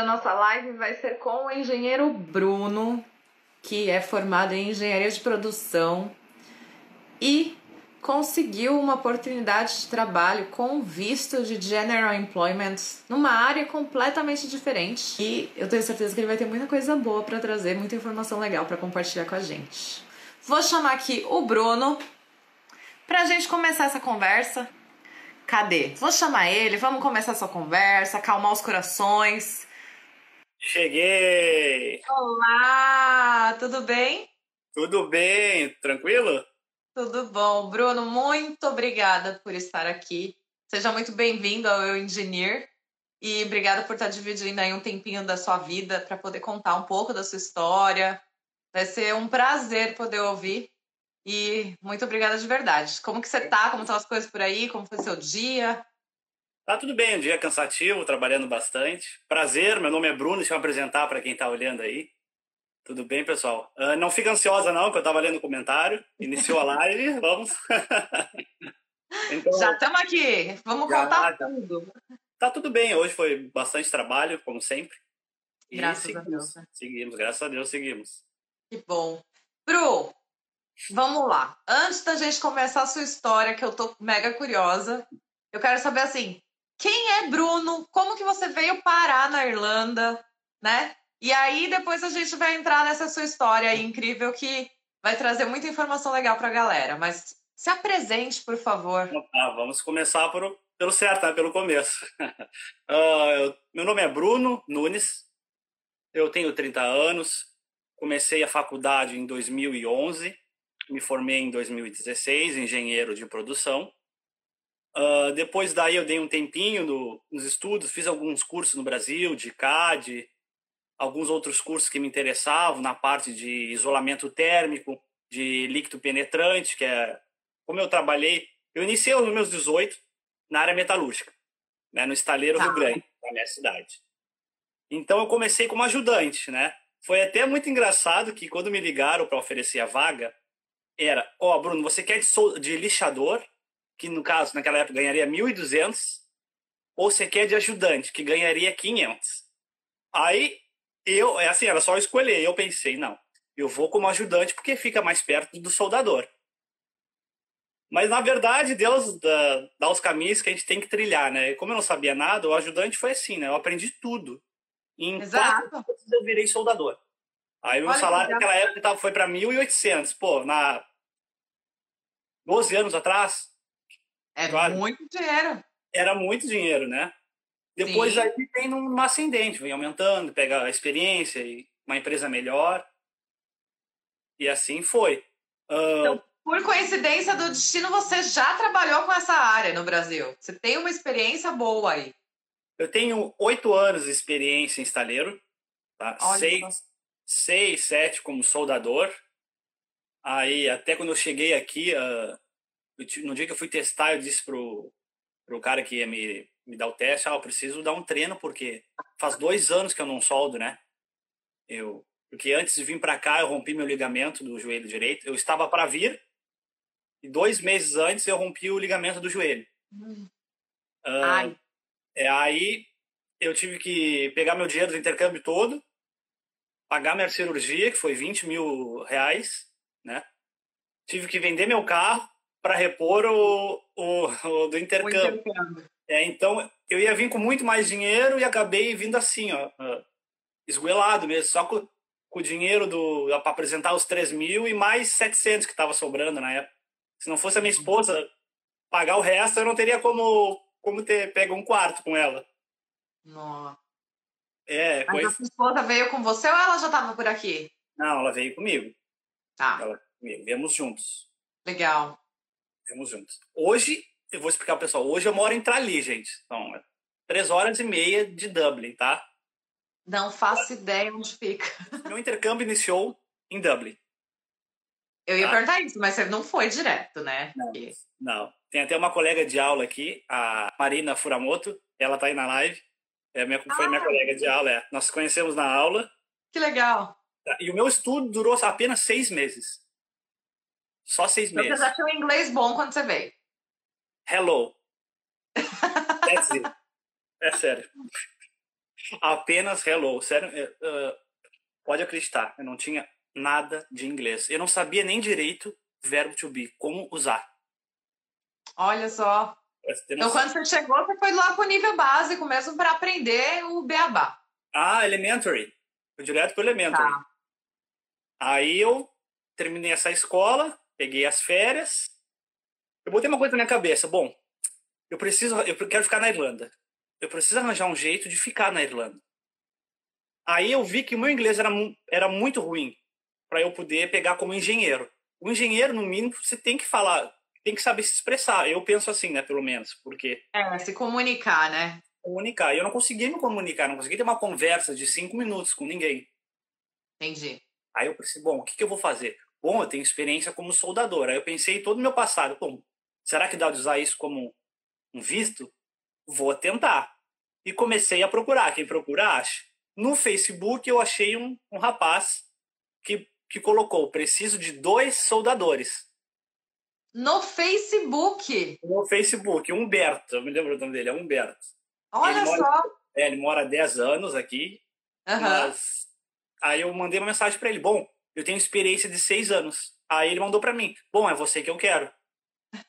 a nossa live vai ser com o engenheiro Bruno, que é formado em engenharia de produção e conseguiu uma oportunidade de trabalho com visto de General Employment numa área completamente diferente. E eu tenho certeza que ele vai ter muita coisa boa para trazer, muita informação legal para compartilhar com a gente. Vou chamar aqui o Bruno para a gente começar essa conversa. Cadê? Vou chamar ele, vamos começar essa conversa, acalmar os corações. Cheguei! Olá, tudo bem? Tudo bem, tranquilo? Tudo bom. Bruno, muito obrigada por estar aqui. Seja muito bem-vindo ao Eu Engineer e obrigada por estar dividindo aí um tempinho da sua vida para poder contar um pouco da sua história. Vai ser um prazer poder ouvir e muito obrigada de verdade. Como que você tá? Como estão as coisas por aí? Como foi seu dia? Tá tudo bem, um dia cansativo, trabalhando bastante. Prazer, meu nome é Bruno, deixa eu apresentar para quem está olhando aí. Tudo bem, pessoal? Uh, não fica ansiosa, não, que eu estava lendo o comentário. Iniciou a live, vamos. então, já estamos aqui, vamos já, contar tudo. Tá tudo bem, hoje foi bastante trabalho, como sempre. E graças seguimos, a Deus. Né? Seguimos, graças a Deus seguimos. Que bom. Bru, vamos lá. Antes da gente começar a sua história, que eu tô mega curiosa, eu quero saber assim, quem é Bruno? Como que você veio parar na Irlanda, né? E aí depois a gente vai entrar nessa sua história incrível que vai trazer muita informação legal para a galera. Mas se apresente, por favor. Tá, vamos começar por, pelo certo, né? pelo começo. uh, meu nome é Bruno Nunes, eu tenho 30 anos, comecei a faculdade em 2011, me formei em 2016, engenheiro de produção. Uh, depois daí eu dei um tempinho no, nos estudos, fiz alguns cursos no Brasil de CAD, alguns outros cursos que me interessavam na parte de isolamento térmico, de líquido penetrante, que é como eu trabalhei. Eu iniciei nos meus 18 na área metalúrgica, né, no estaleiro tá. Rio Grande, na minha cidade. Então eu comecei como ajudante, né? Foi até muito engraçado que quando me ligaram para oferecer a vaga, era, ó, oh, Bruno, você quer de, de lixador, que no caso naquela época ganharia 1.200, ou você quer de ajudante, que ganharia 500. Aí eu, é assim, era só escolher. Eu pensei, não, eu vou como ajudante porque fica mais perto do soldador. Mas, na verdade, Deus dá, dá os caminhos que a gente tem que trilhar, né? Como eu não sabia nada, o ajudante foi assim, né? Eu aprendi tudo. Em Exato. quatro eu virei soldador. Aí o meu salário naquela época foi para 1.800. Pô, na 12 anos atrás. É claro, muito dinheiro. Era muito dinheiro, né? Depois Sim. aí vem num ascendente, vem aumentando, pega a experiência e uma empresa melhor. E assim foi. Uh... Então, por coincidência do destino, você já trabalhou com essa área no Brasil. Você tem uma experiência boa aí. Eu tenho oito anos de experiência em estaleiro. Tá? Seis, seis, sete como soldador. Aí, até quando eu cheguei aqui, uh, no dia que eu fui testar, eu disse pro, pro cara que ia me me dá o teste, ah, eu preciso dar um treino, porque faz dois anos que eu não soldo, né? Eu, porque antes de vir para cá, eu rompi meu ligamento do joelho direito. Eu estava para vir, e dois meses antes eu rompi o ligamento do joelho. Hum. Uh, é, aí eu tive que pegar meu dinheiro do intercâmbio todo, pagar minha cirurgia, que foi 20 mil reais, né? Tive que vender meu carro para repor o, o, o do intercâmbio. Intercâmbio. É, então, eu ia vir com muito mais dinheiro e acabei vindo assim, ó, esguelado mesmo, só com, com o dinheiro do para apresentar os 3 mil e mais 700 que estava sobrando na época. Se não fosse a minha esposa pagar o resto, eu não teria como, como ter pego um quarto com ela. Nossa. É, Mas a sua esposa veio com você ou ela já estava por aqui? Não, ela veio comigo. Tá. Ela, viemos juntos. Legal. Viemos juntos. Hoje, eu vou explicar pro pessoal. Hoje eu moro em Trali, gente. Então, é três horas e meia de Dublin, tá? Não faço ideia onde fica. Meu intercâmbio iniciou em Dublin. Eu ia tá? perguntar isso, mas você não foi direto, né? Não, não. Tem até uma colega de aula aqui, a Marina Furamoto. Ela tá aí na live. É minha, foi minha colega de aula. É. Nós conhecemos na aula. Que legal. Tá, e o meu estudo durou apenas seis meses. Só seis então, meses. Você já tinha um inglês bom quando você veio. Hello. That's it. É sério. Apenas hello. Sério, uh, pode acreditar, eu não tinha nada de inglês. Eu não sabia nem direito verbo to be, como usar. Olha só. Então, quando você chegou, você foi lá para o nível básico mesmo para aprender o beabá. Ah, elementary. Fui direto para elementary. Tá. Aí eu terminei essa escola, peguei as férias. Eu botei uma coisa na minha cabeça. Bom, eu preciso, eu quero ficar na Irlanda. Eu preciso arranjar um jeito de ficar na Irlanda. Aí eu vi que o meu inglês era, era muito ruim para eu poder pegar como engenheiro. O engenheiro, no mínimo, você tem que falar, tem que saber se expressar. Eu penso assim, né, pelo menos, porque... É, se comunicar, né? Comunicar. E eu não consegui me comunicar, não consegui ter uma conversa de cinco minutos com ninguém. Entendi. Aí eu pensei, bom, o que, que eu vou fazer? Bom, eu tenho experiência como soldador. Aí eu pensei todo o meu passado. Bom, será que dá de usar isso como um visto? Vou tentar. E comecei a procurar. Quem procura, acha. No Facebook eu achei um, um rapaz que, que colocou: preciso de dois soldadores. No Facebook? No Facebook, Humberto, eu me lembro o nome dele, é Humberto. Olha ele só! Mora, é, ele mora há 10 anos aqui, uhum. mas aí eu mandei uma mensagem para ele, bom, eu tenho experiência de 6 anos. Aí ele mandou para mim, bom, é você que eu quero.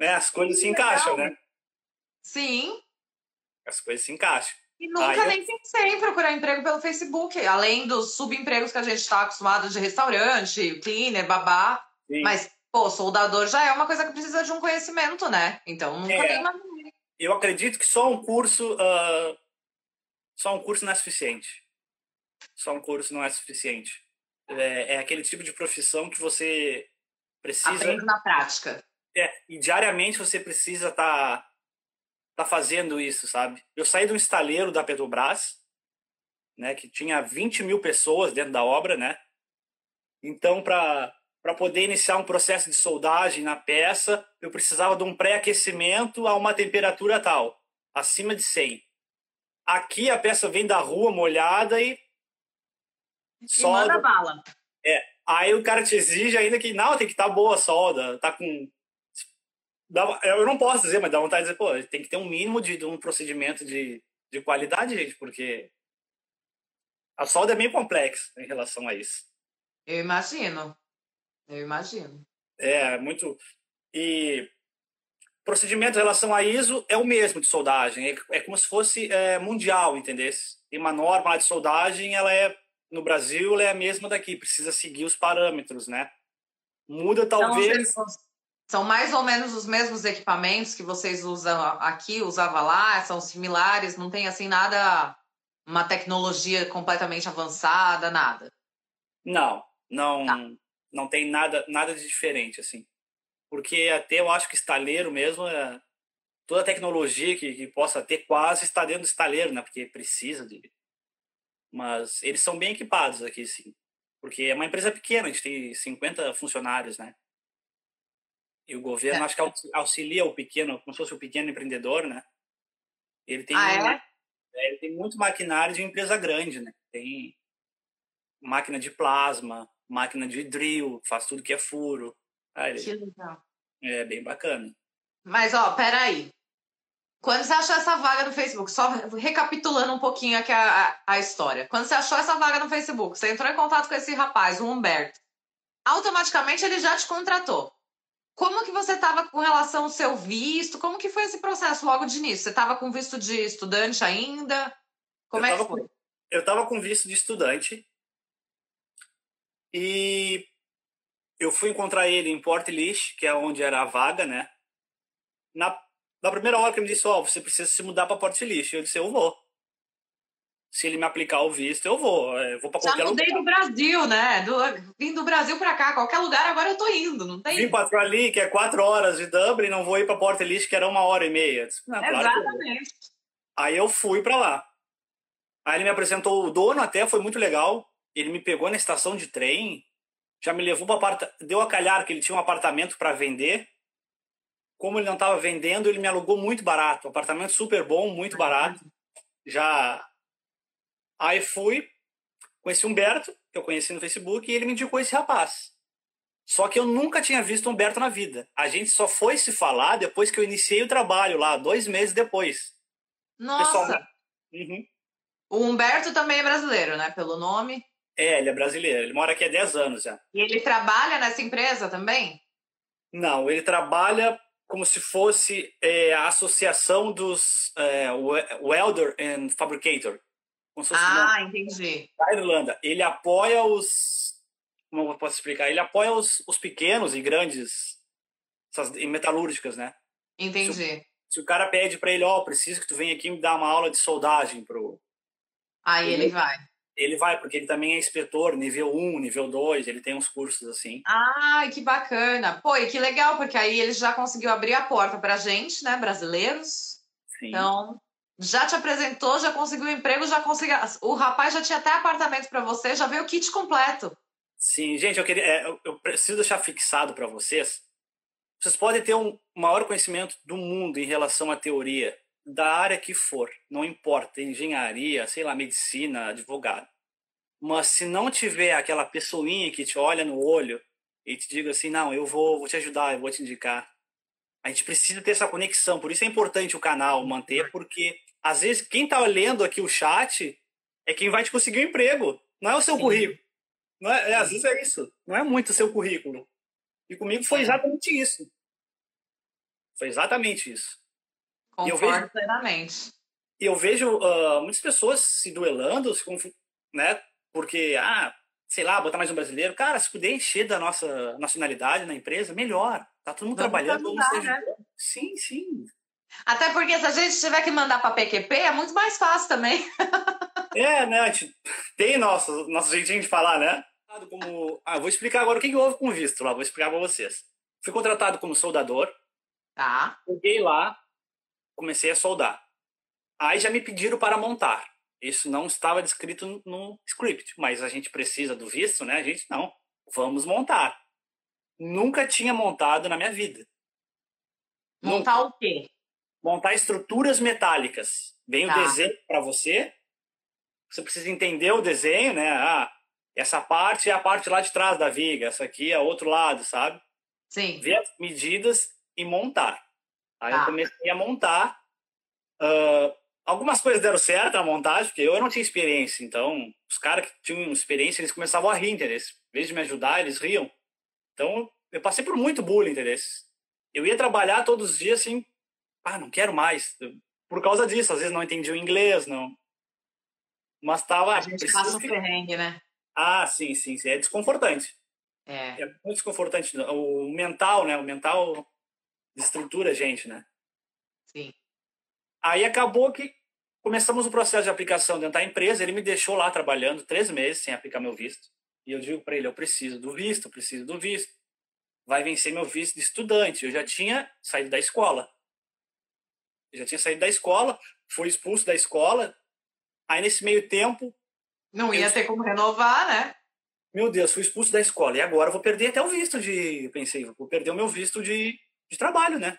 né? As coisas se encaixam, né? Sim. As coisas se encaixam. E nunca nem eu... pensei em procurar emprego pelo Facebook, além dos subempregos que a gente está acostumado de restaurante, cleaner, babá. Sim. Mas, pô, soldador já é uma coisa que precisa de um conhecimento, né? Então nunca é. nem imaginei. Eu acredito que só um curso. Uh, só um curso não é suficiente. Só um curso não é suficiente. É, é aquele tipo de profissão que você precisa. Aprende na prática. É, e diariamente você precisa estar. Tá tá fazendo isso, sabe? Eu saí do estaleiro da Petrobras, né, que tinha 20 mil pessoas dentro da obra, né? Então, para para poder iniciar um processo de soldagem na peça, eu precisava de um pré-aquecimento a uma temperatura tal, acima de 100. Aqui a peça vem da rua molhada e solda. E manda bala. É, aí o cara te exige ainda que não, tem que estar tá boa a solda, tá com dá, eu não posso dizer, mas dá vontade de dizer, pô, tem que ter um mínimo de, de um procedimento de, de qualidade, gente, porque a solda é bem complexa em relação a isso. Eu imagino. Eu imagino. É, muito. E procedimento em relação a ISO é o mesmo de soldagem. É, é como se fosse é, mundial, entendeu? Tem uma norma de soldagem, ela é no Brasil, ela é a mesma daqui. Precisa seguir os parâmetros, né? Muda talvez. Então, são mais ou menos os mesmos equipamentos que vocês usam aqui, usava lá, são similares, não tem assim nada, uma tecnologia completamente avançada, nada. Não, não, tá. não tem nada, nada de diferente assim, porque até eu acho que estaleiro mesmo é toda a tecnologia que, que possa ter quase está dentro do estaleiro, né? Porque precisa de, mas eles são bem equipados aqui, sim, porque é uma empresa pequena, a gente tem 50 funcionários, né? E o governo, é. acho que auxilia o pequeno, como se fosse o pequeno empreendedor, né? Ele tem, ah, é? é? ele tem muito maquinário de empresa grande, né? Tem máquina de plasma, máquina de drill, faz tudo que é furo. Ah, ele... Que legal. É bem bacana. Mas, ó, peraí. Quando você achou essa vaga no Facebook, só recapitulando um pouquinho aqui a, a, a, história. Quando você achou essa vaga no Facebook, você entrou em contato com esse rapaz, o Humberto. Automaticamente ele já te contratou. Como que você estava com relação ao seu visto? Como que foi esse processo logo de início? Você estava com visto de estudante ainda? Como eu é que foi? Com, eu estava com visto de estudante e eu fui encontrar ele em Port Lich, que é onde era a vaga, né? Na, na primeira hora que ele me disse, ó, oh, você precisa se mudar para Port Lich. Eu disse, eu vou se ele me aplicar o visto, eu vou. Eu vou para qualquer Já mudei lugar. do Brasil, né? Do, vim do Brasil para cá, qualquer lugar agora eu tô indo, não tem? Vim para ali, que é quatro horas de Dublin, não vou ir para Porto Elite, que era uma hora e meia. Não, Exatamente. Aí eu fui para lá. Aí ele me apresentou o dono, até foi muito legal. Ele me pegou na estação de trem, já me levou para aparta... deu a calhar que ele tinha um apartamento para vender. Como ele não estava vendendo, ele me alugou muito barato, um apartamento super bom, muito barato. Já Aí fui, conheci o Humberto, que eu conheci no Facebook, e ele me indicou esse rapaz. Só que eu nunca tinha visto o Humberto na vida. A gente só foi se falar depois que eu iniciei o trabalho lá, dois meses depois. Nossa! Uhum. O Humberto também é brasileiro, né? Pelo nome. É, ele é brasileiro. Ele mora aqui há 10 anos já. E ele trabalha nessa empresa também? Não, ele trabalha como se fosse é, a associação dos é, welder and fabricator. ah, entendi. Da Irlanda. Ele apoia os. Como eu posso explicar? Ele apoia os, os pequenos e grandes essas metalúrgicas, né? Entendi. Se o, se o cara pede para ele, ó, oh, preciso que tu venha aqui me dar uma aula de soldagem pro. Aí ele, ele vai. Ele vai, porque ele também é inspetor, nível 1, nível 2, ele tem uns cursos assim. Ai, que bacana. Pô, e que legal, porque aí ele já conseguiu abrir a porta pra gente, né, brasileiros. Sim. Então, já te apresentou, já conseguiu emprego, já conseguiu. O rapaz já tinha até apartamento para você, já veio o kit completo. Sim, gente, eu queria, é, eu preciso deixar fixado para vocês. Vocês podem ter um maior conhecimento do mundo em relação à teoria, da área que for, não importa, engenharia, sei lá, medicina, advogado. Mas se não tiver aquela pessoinha que te olha no olho e te diga assim, não, eu vou, vou te ajudar, eu vou te indicar. A gente precisa ter essa conexão, por isso é importante o canal manter, porque às vezes quem está lendo aqui o chat é quem vai te conseguir um emprego, não é o seu Sim. currículo. Não é, é, às vezes é isso, não é muito o seu currículo. E comigo foi exatamente isso. Foi exatamente isso. Concordo eu vejo, plenamente. E eu vejo uh, muitas pessoas se duelando, se né? Porque, ah, sei lá, botar mais um brasileiro. Cara, se puder encher da nossa nacionalidade na empresa, melhor. Tá todo mundo vamos trabalhando, vamos ser né? Sim, sim. Até porque se a gente tiver que mandar para PQP, é muito mais fácil também. é, né? Tem nosso, nosso jeitinho de falar, né? Como... Ah, vou explicar agora o que, que houve com o visto lá, vou explicar para vocês. Fui contratado como soldador. Tá. Cheguei lá, comecei a soldar. Aí já me pediram para montar. Isso não estava descrito no script, mas a gente precisa do visto, né? A gente não. Vamos montar. Nunca tinha montado na minha vida. Montar Nunca. o quê? Montar estruturas metálicas. Vem tá. o desenho para você. Você precisa entender o desenho, né? Ah, essa parte é a parte lá de trás da viga, essa aqui é o outro lado, sabe? Sim. Ver as medidas e montar. Aí tá. eu comecei a montar. Uh, algumas coisas deram certo na montagem, porque eu não tinha experiência. Então, os caras que tinham experiência, eles começavam a rir, entendeu? Em vez de me ajudar, eles riam. Então, eu passei por muito bullying, entendeu? Eu ia trabalhar todos os dias assim, ah, não quero mais. Por causa disso, às vezes não entendia o inglês, não. Mas tava. A gente passa um perrengue, né? Ah, sim, sim, sim. É desconfortante. É. É muito desconfortante. O mental, né? O mental estrutura a gente, né? Sim. Aí acabou que começamos o processo de aplicação dentro da empresa. Ele me deixou lá trabalhando três meses sem aplicar meu visto. E eu digo para ele: eu preciso do visto, eu preciso do visto. Vai vencer meu visto de estudante. Eu já tinha saído da escola. Eu já tinha saído da escola, fui expulso da escola. Aí nesse meio tempo. Não ia eu... ter como renovar, né? Meu Deus, fui expulso da escola. E agora eu vou perder até o visto de. Eu pensei, vou perder o meu visto de de trabalho, né?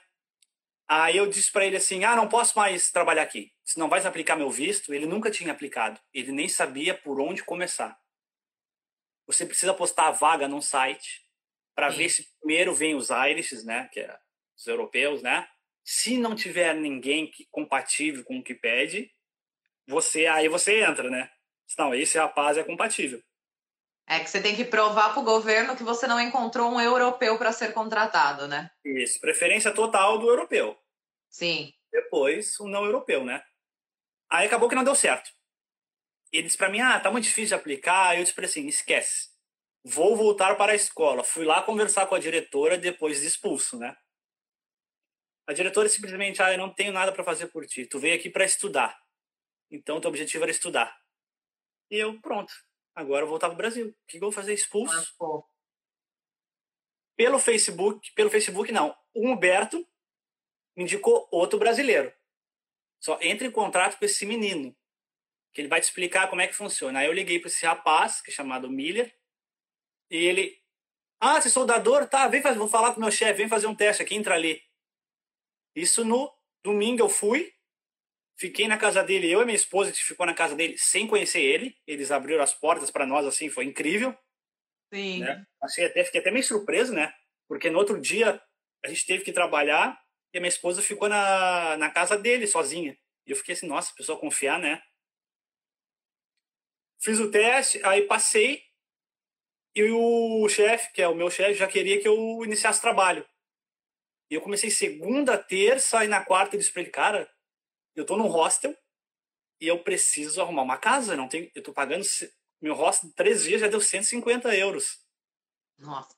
Aí eu disse para ele assim: ah, não posso mais trabalhar aqui. Se não vais aplicar meu visto, ele nunca tinha aplicado. Ele nem sabia por onde começar. Você precisa postar a vaga num site para ver se primeiro vem os Irish, né? Que é os europeus, né? Se não tiver ninguém que, compatível com o que pede, você aí você entra, né? Não, esse rapaz é compatível. É que você tem que provar para o governo que você não encontrou um europeu para ser contratado, né? Isso, preferência total do europeu. Sim. Depois, o não europeu, né? Aí acabou que não deu certo. Ele disse para mim: ah, tá muito difícil de aplicar. Aí eu disse para assim: esquece. Vou voltar para a escola. Fui lá conversar com a diretora depois de expulso, né? A diretora simplesmente: ah, eu não tenho nada para fazer por ti. Tu veio aqui para estudar. Então, teu objetivo era estudar. E eu, pronto Agora eu voltar pro Brasil. O que eu vou fazer? Expulso? Ah, pelo Facebook, pelo Facebook não. O Humberto me indicou outro brasileiro. Só entre em contrato com esse menino, que ele vai te explicar como é que funciona. Aí eu liguei para esse rapaz, que é chamado Miller, e ele, ah, você é soldador? Tá, vem fazer, vou falar com meu chefe, vem fazer um teste aqui, entra ali. Isso no domingo eu fui, Fiquei na casa dele, eu e minha esposa, gente ficou na casa dele sem conhecer ele. Eles abriram as portas para nós, assim, foi incrível. Sim. Né? Achei até, fiquei até meio surpreso, né? Porque no outro dia a gente teve que trabalhar e a minha esposa ficou na, na casa dele sozinha. E eu fiquei assim, nossa, pessoa confiar, né? fiz o teste, aí passei, e o chefe, que é o meu chefe, já queria que eu iniciasse trabalho. E eu comecei segunda, terça, e na quarta ele ele, cara, eu tô num hostel e eu preciso arrumar uma casa, não tenho, eu tô pagando, meu hostel três dias já deu 150 euros. Nossa.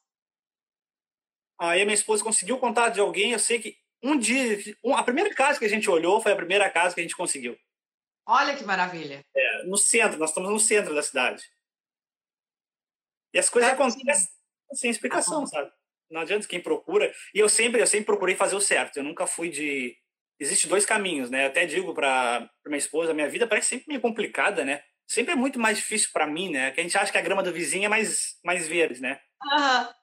Aí a minha esposa conseguiu o contato de alguém, eu sei que um dia, a primeira casa que a gente olhou foi a primeira casa que a gente conseguiu. Olha que maravilha. É, no centro, nós estamos no centro da cidade. E as coisas é, acontecem sem explicação, ah, sabe? Não adianta quem procura. E eu sempre, eu sempre procurei fazer o certo. Eu nunca fui de. Existe dois caminhos, né? Eu até digo para minha esposa, minha vida parece sempre meio complicada, né? Sempre é muito mais difícil para mim, né? Que a gente acha que a grama do vizinho é mais, mais verde, né? Ah.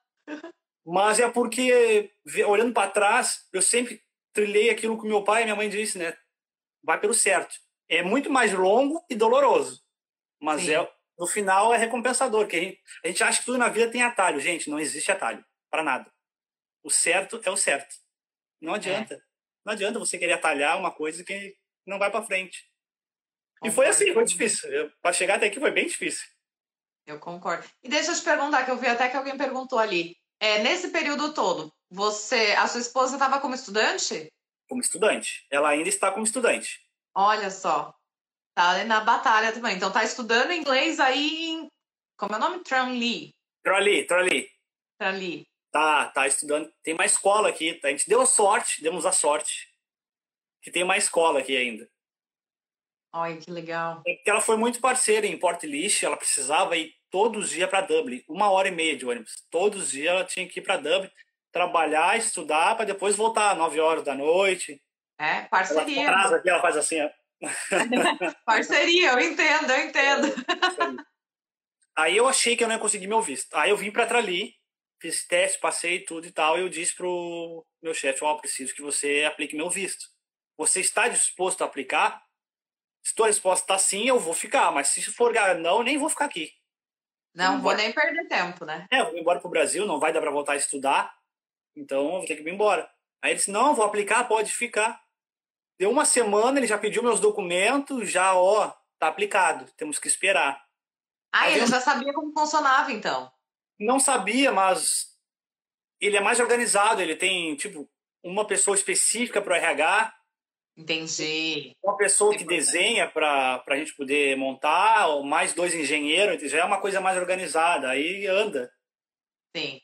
Mas é porque, olhando para trás, eu sempre trilhei aquilo que meu pai e minha mãe disse, né? Vai pelo certo. É muito mais longo e doloroso, mas é, no final é recompensador. Que a gente, a gente acha que tudo na vida tem atalho. Gente, não existe atalho para nada. O certo é o certo. Não adianta. É. Não adianta você querer atalhar uma coisa que não vai para frente. Concordo. E foi assim, foi difícil. Para chegar até aqui foi bem difícil. Eu concordo. E deixa eu te perguntar, que eu vi até que alguém perguntou ali. É, nesse período todo, você, a sua esposa estava como estudante? Como estudante. Ela ainda está como estudante. Olha só. Tá na batalha também. Então tá estudando inglês aí em. Como é o nome? Tranli. Tranli, Tranli. Tranli. Tá, tá estudando. Tem uma escola aqui. A gente deu a sorte, demos a sorte. Que tem uma escola aqui ainda. Olha, que legal. É porque ela foi muito parceira em Port List, ela precisava ir todos os dias para Dublin, uma hora e meia de ônibus. Todos os dias ela tinha que ir para Dublin, trabalhar, estudar, para depois voltar às 9 horas da noite. É, parceria. Ela, atrasa aqui, ela faz assim, ó. parceria, eu entendo, eu entendo. Aí eu achei que eu não ia conseguir meu visto. Aí eu vim para Trali, fiz teste, passei tudo e tal, e eu disse pro meu chefe, ó, oh, preciso que você aplique meu visto. Você está disposto a aplicar? Se tua resposta está sim, eu vou ficar, mas se for não, nem vou ficar aqui. Não, vou nem perder tempo, né? É, eu vou embora pro Brasil, não vai dar para voltar a estudar, então eu vou ter que ir embora. Aí ele disse, não, vou aplicar, pode ficar. Deu uma semana, ele já pediu meus documentos, já, ó, tá aplicado, temos que esperar. Ah, ele já sabia como funcionava, então? Não sabia, mas ele é mais organizado, ele tem, tipo, uma pessoa específica para o RH, Entendi. Uma pessoa que desenha para a gente poder montar, ou mais dois engenheiros, já é uma coisa mais organizada, aí anda. Sim.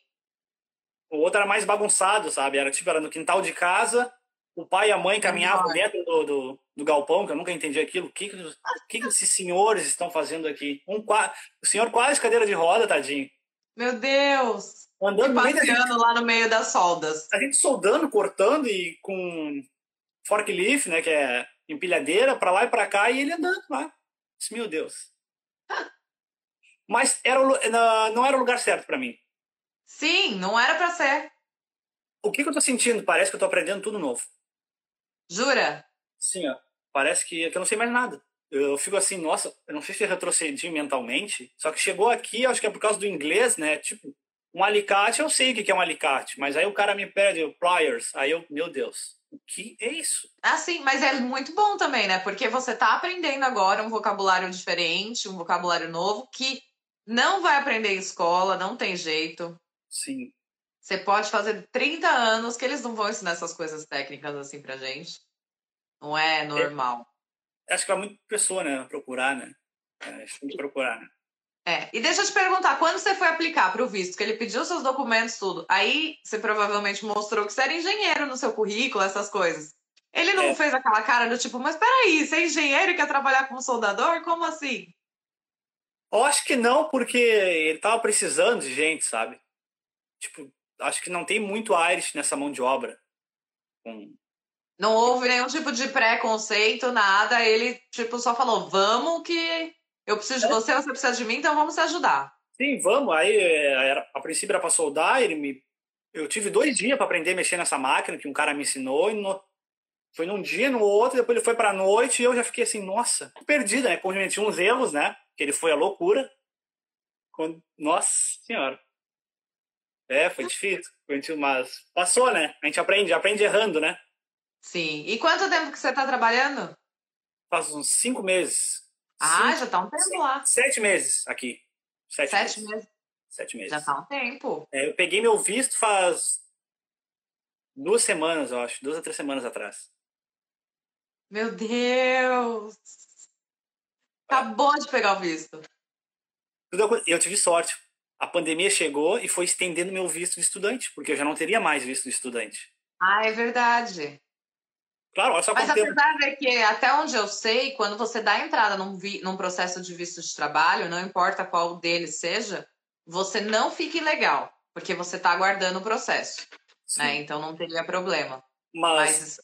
O outro era mais bagunçado, sabe? Era tipo, era no quintal de casa, o pai e a mãe caminhavam uhum. dentro do, do, do, galpão, que eu nunca entendi aquilo. O que, que, que, que esses senhores estão fazendo aqui? Um, o senhor quase cadeira de roda, tadinho. Meu Deus! Andando passeando lá no meio das soldas. A gente soldando, cortando e com forklift, né, que é empilhadeira, para lá e para cá, e ele andando lá. Meu Deus. Mas era o, não era o lugar certo para mim. Sim, não era para ser. O que, que eu tô sentindo? Parece que eu tô aprendendo tudo novo. Jura? Sim, ó. Parece que, que eu não sei mais nada. Eu fico assim, nossa, eu não sei se eu retrocedi mentalmente, só que chegou aqui, acho que é por causa do inglês, né? Tipo, um alicate, eu sei o que é um alicate, mas aí o cara me pede pliers, aí eu, meu Deus, o que é isso? Ah, sim, mas é muito bom também, né? Porque você está aprendendo agora um vocabulário diferente, um vocabulário novo, que não vai aprender em escola, não tem jeito. Sim. Você pode fazer 30 anos que eles não vão ensinar essas coisas técnicas assim pra gente. Não é normal. Acho que é muito pessoa, né? Procurar, né? É, tem que procurar, né? É, e deixa eu te perguntar, quando você foi aplicar para o visto, que ele pediu seus documentos, tudo, aí você provavelmente mostrou que você era engenheiro no seu currículo, essas coisas. Ele não é. fez aquela cara do tipo, mas peraí, você é engenheiro e quer trabalhar como soldador? Como assim? Eu acho que não, porque ele tava precisando de gente, sabe? Tipo, acho que não tem muito Irish nessa mão de obra. Com... Não houve nenhum tipo de preconceito, nada. Ele, tipo, só falou, vamos que eu preciso de é. você, você precisa de mim, então vamos se ajudar. Sim, vamos. Aí, é, era, a princípio era para soldar, ele me... Eu tive dois dias para aprender a mexer nessa máquina, que um cara me ensinou, e no... foi num dia, no outro, depois ele foi para noite, e eu já fiquei assim, nossa, perdida, né? Cometi uns erros, né? Que ele foi a loucura. Quando... Nossa senhora. É, foi difícil, foi difícil, mas passou, né? A gente aprende, aprende errando, né? Sim. E quanto tempo que você está trabalhando? Faz uns cinco meses Ah, Sim. já tá um tempo lá. Sete meses aqui. Sete, Sete meses. meses. Sete meses. Já tá um tempo. É, eu peguei meu visto faz duas semanas, eu acho. Duas a três semanas atrás. Meu Deus! Acabou de pegar o visto. Eu tive sorte. A pandemia chegou e foi estendendo meu visto de estudante, porque eu já não teria mais visto de estudante. Ah, é verdade. Claro, olha só Mas a verdade é que, até onde eu sei, quando você dá entrada num, vi, num processo de visto de trabalho, não importa qual deles seja, você não fica ilegal, porque você está aguardando o processo. Né? Então não teria problema. Mas... Mas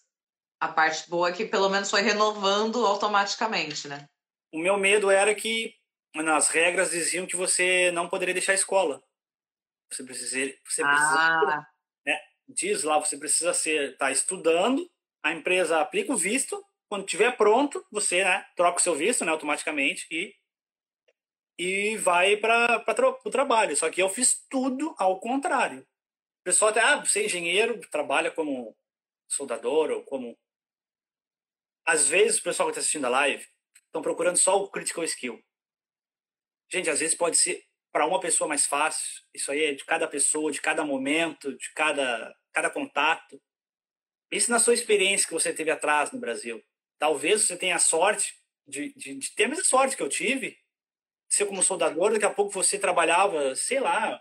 a parte boa é que pelo menos foi renovando automaticamente, né? O meu medo era que nas regras diziam que você não poderia deixar a escola. Você precisa, você precisa ah. né? diz lá, você precisa ser tá estudando, a empresa aplica o visto, quando tiver pronto, você né, troca o seu visto né, automaticamente e e vai para o trabalho. Só que eu fiz tudo ao contrário. O pessoal até, ah, você é engenheiro, trabalha como soldador ou como. Às vezes o pessoal que está assistindo a live estão procurando só o critical skill. Gente, às vezes pode ser para uma pessoa mais fácil. Isso aí é de cada pessoa, de cada momento, de cada, cada contato. Isso na sua experiência que você teve atrás no Brasil. Talvez você tenha a sorte de, de, de ter a mesma sorte que eu tive, ser como soldador, daqui a pouco você trabalhava, sei lá,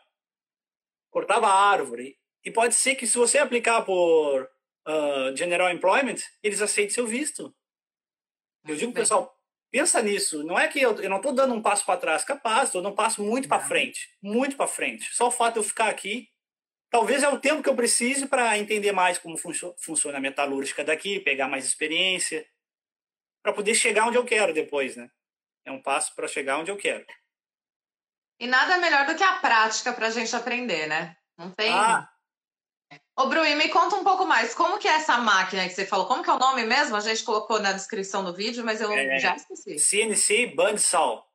cortava árvore. E pode ser que se você aplicar por uh, General Employment, eles aceitem seu visto. Eu digo, pessoal, pensa nisso. Não é que eu, eu não estou dando um passo para trás, capaz, estou dando um passo muito para frente. Muito para frente. Só o fato de eu ficar aqui, talvez é o tempo que eu precise para entender mais como funcio funciona a metalúrgica daqui, pegar mais experiência, para poder chegar onde eu quero depois, né? é um passo para chegar onde eu quero. E nada melhor do que a prática para a gente aprender, né? Não tem. Ah. Ô, Bruni, me conta um pouco mais. Como que é essa máquina que você falou? Como que é o nome mesmo? A gente colocou na descrição do vídeo, mas eu é, já esqueci. CNC Band Sal.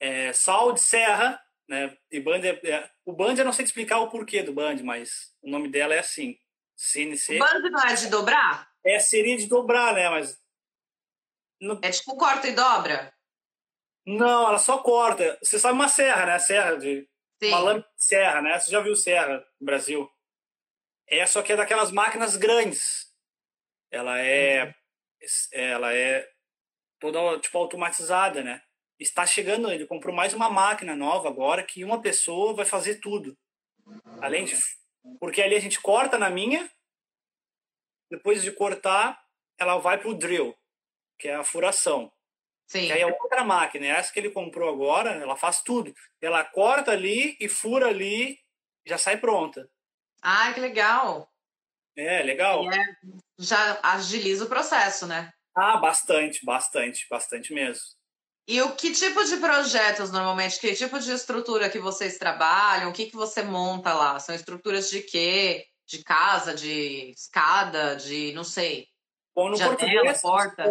É, sal de serra, né? E band é, é, o band eu não sei te explicar o porquê do band, mas o nome dela é assim. CNC. O band não é de dobrar? É, seria de dobrar, né? Mas. No... É tipo corta e dobra? Não, ela só corta. Você sabe uma serra, né? Serra de. Sim. Uma lâmina de serra, né? Você já viu serra no Brasil? É, só que é daquelas máquinas grandes. Ela é. Uhum. Ela é toda, tipo, automatizada, né? Está chegando, ele comprou mais uma máquina nova agora que uma pessoa vai fazer tudo. Além de. Porque ali a gente corta na minha, depois de cortar, ela vai para o drill, que é a furação. Sim. Que aí é outra máquina. Essa que ele comprou agora, ela faz tudo. Ela corta ali e fura ali, já sai pronta. Ah, que legal. É, legal. É, já agiliza o processo, né? Ah, bastante, bastante, bastante mesmo. E o que tipo de projetos normalmente, que tipo de estrutura que vocês trabalham, o que, que você monta lá? São estruturas de quê? De casa, de escada, de não sei. Bom, no janela, português, porta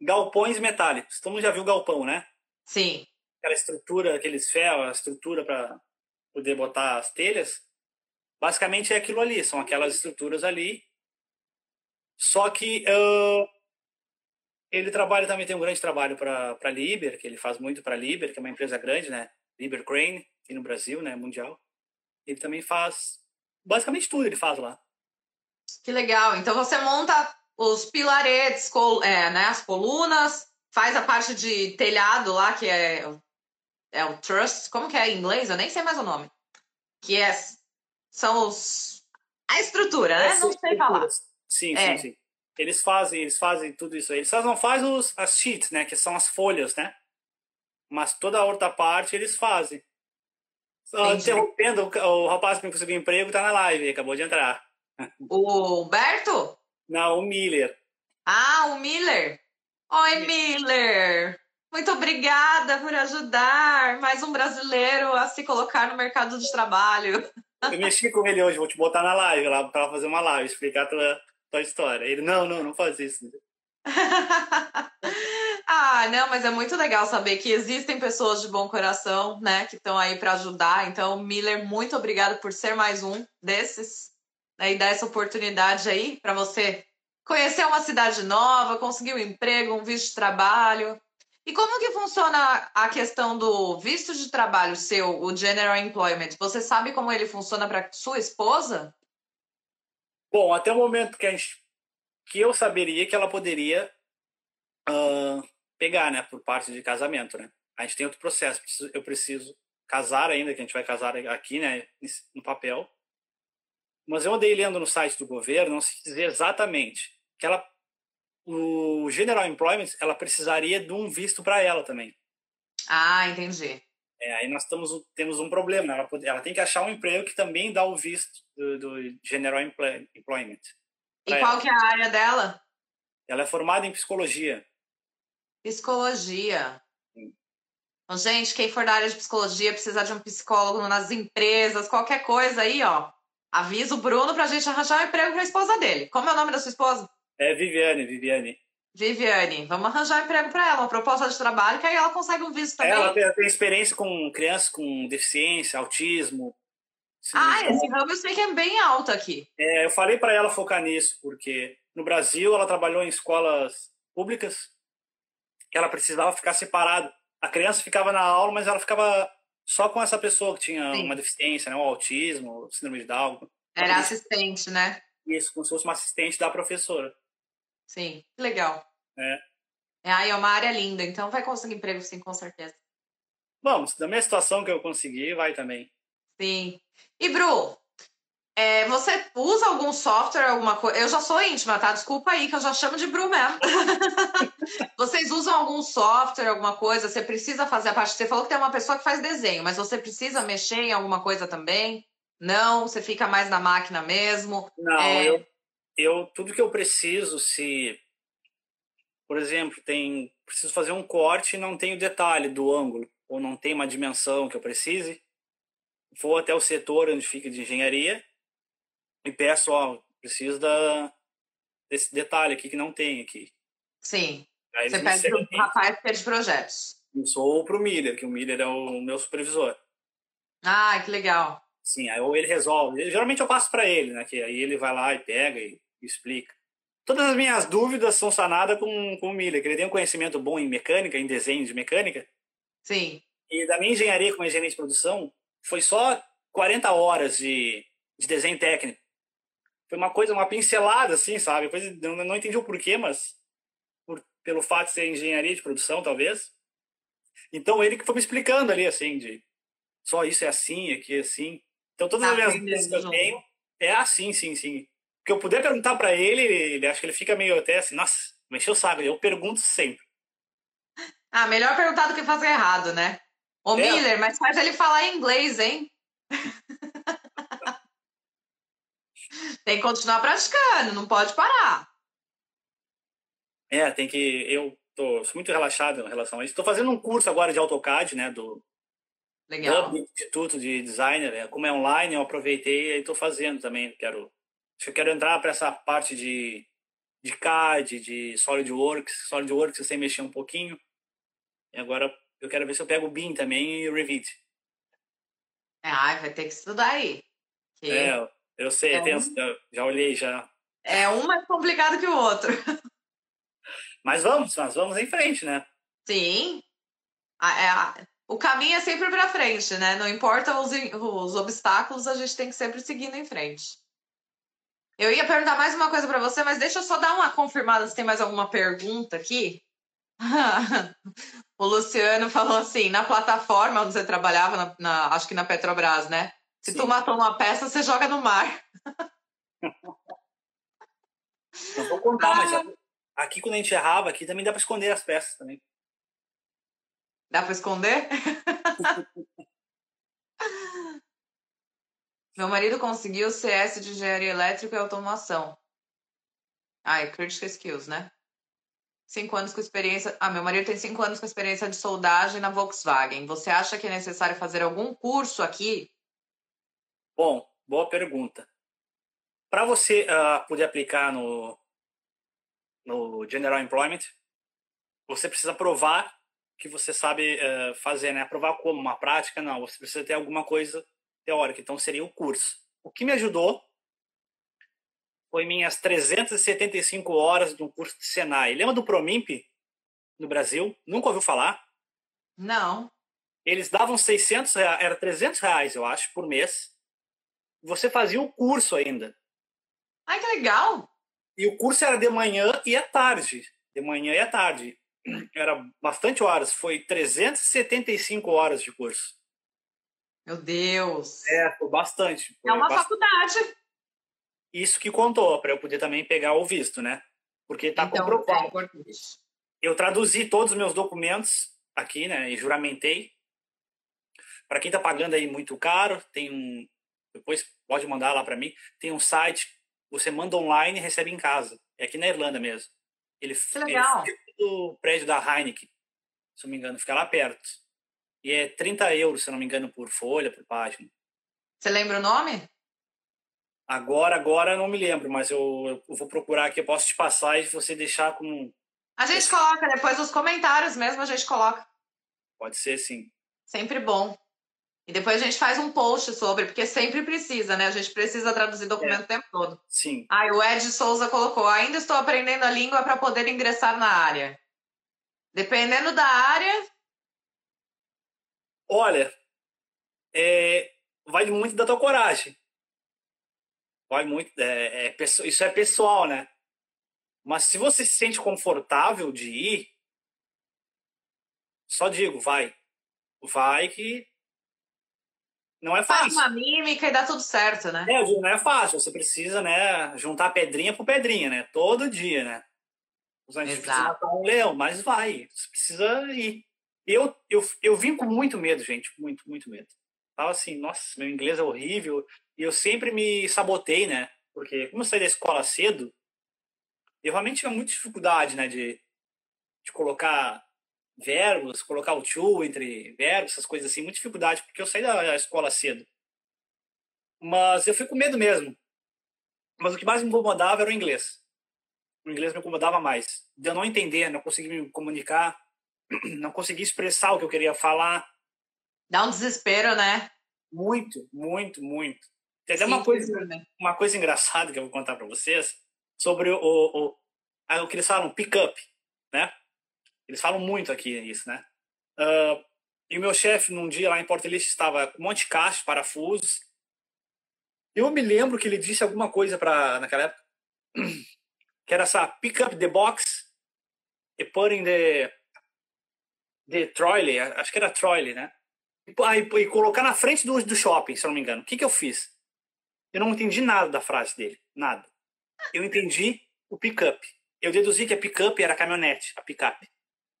galpões metálicos. Todo mundo já viu galpão, né? Sim. Aquela estrutura, aqueles ferros, a estrutura para poder botar as telhas. Basicamente é aquilo ali, são aquelas estruturas ali. Só que uh, ele trabalha também, tem um grande trabalho para a Liber, que ele faz muito para a Liber, que é uma empresa grande, né? Liber Crane, aqui no Brasil, né? Mundial. Ele também faz basicamente tudo, ele faz lá. Que legal. Então você monta os pilaretes, col é, né, as colunas, faz a parte de telhado lá, que é, é o trust, como que é em inglês? Eu nem sei mais o nome. Que é, são os... a estrutura, né? Não sei falar. Sim, é. sim, sim. Eles fazem, eles fazem tudo isso aí. Eles só não fazem os, as sheets, né? Que são as folhas, né? Mas toda a outra parte eles fazem. Só interrompendo, o, o rapaz que conseguiu emprego tá na live, acabou de entrar. O Berto? Não, o Miller. Ah, o Miller. Oi, Miller. Muito obrigada por ajudar mais um brasileiro a se colocar no mercado de trabalho. Eu mexi com ele hoje, vou te botar na live lá para fazer uma live, explicar a tua história. Ele, não, não, não faz isso. ah, não, mas é muito legal saber que existem pessoas de bom coração, né, que estão aí para ajudar. Então, Miller, muito obrigado por ser mais um desses né, e dar essa oportunidade aí para você conhecer uma cidade nova, conseguir um emprego, um visto de trabalho. E como que funciona a questão do visto de trabalho seu, o General Employment? Você sabe como ele funciona para sua esposa? Bom, até o momento que, a gente, que eu saberia que ela poderia uh, pegar, né, por parte de casamento, né? A gente tem outro processo. Eu preciso casar ainda, que a gente vai casar aqui, né, no papel. Mas eu andei lendo no site do governo, não se dizer exatamente que ela o General Employment, ela precisaria de um visto para ela também. Ah, entendi. É, aí nós estamos, temos um problema. Ela, pode, ela tem que achar um emprego que também dá o visto do, do General Employment. E qual ela. que é a área dela? Ela é formada em psicologia. Psicologia. Então, gente, quem for da área de psicologia, precisar de um psicólogo nas empresas, qualquer coisa aí, ó. Avisa o Bruno pra gente arranjar um emprego pra esposa dele. Como é o nome da sua esposa? É Viviane, Viviane. Viviane, vamos arranjar um emprego para ela, uma proposta de trabalho, que aí ela consegue um visto também. Ela tem, tem experiência com crianças com deficiência, autismo. Ah, esse ramo eu sei que é bem alto aqui. É, eu falei para ela focar nisso, porque no Brasil ela trabalhou em escolas públicas, que ela precisava ficar separada. A criança ficava na aula, mas ela ficava só com essa pessoa que tinha Sim. uma deficiência, né, um autismo, síndrome de Down. Era assistente, né? Isso, como se fosse uma assistente da professora. Sim, que legal. É. É, aí é uma área linda, então vai conseguir emprego sim, com certeza. Vamos, da minha situação que eu consegui, vai também. Sim. E, Bru, é, você usa algum software, alguma coisa? Eu já sou íntima, tá? Desculpa aí, que eu já chamo de Bru mesmo. Vocês usam algum software, alguma coisa? Você precisa fazer a parte. Você falou que tem uma pessoa que faz desenho, mas você precisa mexer em alguma coisa também? Não? Você fica mais na máquina mesmo? Não, é... eu, eu. Tudo que eu preciso, se. Por exemplo, tem. Preciso fazer um corte e não tem o detalhe do ângulo, ou não tem uma dimensão que eu precise. Vou até o setor onde fica de engenharia e peço, ó, preciso da, desse detalhe aqui que não tem aqui. Sim. Aí Você pede para o rapaz que é de projetos. Eu sou para o Miller, que o Miller é o meu supervisor. Ah, que legal. Sim, aí ou ele resolve. Geralmente eu passo para ele, né? Que aí ele vai lá e pega e explica. Todas as minhas dúvidas são sanadas com, com o Miller, que ele tem um conhecimento bom em mecânica, em desenho de mecânica. Sim. E da minha engenharia como engenharia de produção, foi só 40 horas de, de desenho técnico. Foi uma coisa, uma pincelada, assim, sabe? Depois eu não entendi o porquê, mas por, pelo fato de ser engenharia de produção, talvez. Então ele que foi me explicando ali, assim, de só isso é assim, aqui é assim. Então, todas as minhas dúvidas que eu tenho é assim, sim, sim. Que eu puder perguntar para ele, ele acho que ele fica meio até assim, nossa, mexeu o saco. Eu pergunto sempre. Ah, melhor perguntar do que fazer errado, né? Ô, é. Miller, mas faz ele falar inglês, hein? tem que continuar praticando, não pode parar. É, tem que. Eu tô sou muito relaxado em relação a isso. Estou fazendo um curso agora de AutoCAD, né? Do, Legal. Instituto de Designer, é, como é online, eu aproveitei e estou fazendo também. Quero, eu quero entrar para essa parte de, de CAD, de SolidWorks. SolidWorks eu sei mexer um pouquinho. E agora eu quero ver se eu pego o BIM também e o Revit. É, ai, vai ter que estudar aí. Que é, eu sei, é um... já olhei já. É um mais complicado que o outro. Mas vamos, mas vamos em frente, né? Sim. É, o caminho é sempre para frente, né? Não importa os, os obstáculos, a gente tem que sempre seguindo em frente. Eu ia perguntar mais uma coisa para você, mas deixa eu só dar uma confirmada se tem mais alguma pergunta aqui. o Luciano falou assim: na plataforma onde você trabalhava, na, na, acho que na Petrobras, né? Se Sim. tu matou uma peça, você joga no mar. Não vou contar, ah. mas aqui quando a gente errava, aqui também dá para esconder as peças também. Dá para esconder? Meu marido conseguiu CS de engenharia elétrica e automação. Ah, é critical skills, né? Cinco anos com experiência. Ah, meu marido tem cinco anos com experiência de soldagem na Volkswagen. Você acha que é necessário fazer algum curso aqui? Bom, boa pergunta. Para você uh, poder aplicar no, no General Employment, você precisa provar que você sabe uh, fazer, né? Aprovar como? Uma prática? Não, você precisa ter alguma coisa teórica. Então, seria o curso. O que me ajudou foi minhas 375 horas do curso de Senai. Lembra do Promimp? no Brasil. Nunca ouviu falar? Não. Eles davam 600 reais, era 300 reais, eu acho, por mês. Você fazia o curso ainda. Ai, que legal! E o curso era de manhã e à tarde. De manhã e à tarde. Era bastante horas. Foi 375 horas de curso. Meu Deus! É, foi bastante. Foi é uma bastante. faculdade. Isso que contou, para eu poder também pegar o visto, né? Porque tá então, comprovado. é. Eu traduzi todos os meus documentos aqui, né? E juramentei. Para quem tá pagando aí muito caro, tem um. Depois pode mandar lá para mim. Tem um site, você manda online e recebe em casa. É aqui na Irlanda mesmo. Ele, Que legal. ele fica do prédio da Heineken, se não me engano, fica lá perto. E é 30 euros, se não me engano, por folha, por página. Você lembra o nome? Agora, agora eu não me lembro, mas eu, eu vou procurar aqui, eu posso te passar e você deixar com. A gente coloca depois nos comentários mesmo, a gente coloca. Pode ser sim. Sempre bom. E depois a gente faz um post sobre, porque sempre precisa, né? A gente precisa traduzir documento o tempo todo. Sim. Ah, o Ed Souza colocou: ainda estou aprendendo a língua para poder ingressar na área. Dependendo da área, Olha, é, vai muito da tua coragem. Vai muito. É, é, isso é pessoal, né? Mas se você se sente confortável de ir, só digo, vai. Vai que não é faz fácil. uma mímica e dá tudo certo, né? É, não é fácil. Você precisa, né, juntar pedrinha por pedrinha, né? Todo dia, né? A gente precisa Exato. matar um leão, mas vai. Você precisa ir. Eu, eu, eu vim com muito medo, gente. Muito, muito medo. Tava assim, nossa, meu inglês é horrível. E eu sempre me sabotei, né? Porque como eu saí da escola cedo, eu realmente tinha muita dificuldade, né? De, de colocar verbos, colocar o to entre verbos, essas coisas assim. Muita dificuldade, porque eu saí da escola cedo. Mas eu fui com medo mesmo. Mas o que mais me incomodava era o inglês. O inglês me incomodava mais. De eu não entender, não conseguir me comunicar, não conseguir expressar o que eu queria falar. Dá um desespero, né? Muito, muito, muito. Tem até Sim, uma coisa, também. uma coisa engraçada que eu vou contar para vocês sobre o, o, o, o que eles falam, pick-up, né? Eles falam muito aqui isso, né? Ah, e o meu chefe, num dia lá em Porto Elite, estava com um monte de caixa, parafusos. Eu me lembro que ele disse alguma coisa para naquela época, que era essa pick up the box e put in the the trolley, acho que era trolley, né? E, ah, e, e colocar na frente do, do shopping, se eu não me engano. O que que eu fiz? Eu não entendi nada da frase dele, nada. Eu entendi o pick up. Eu deduzi que a pick up era a caminhonete, a picape.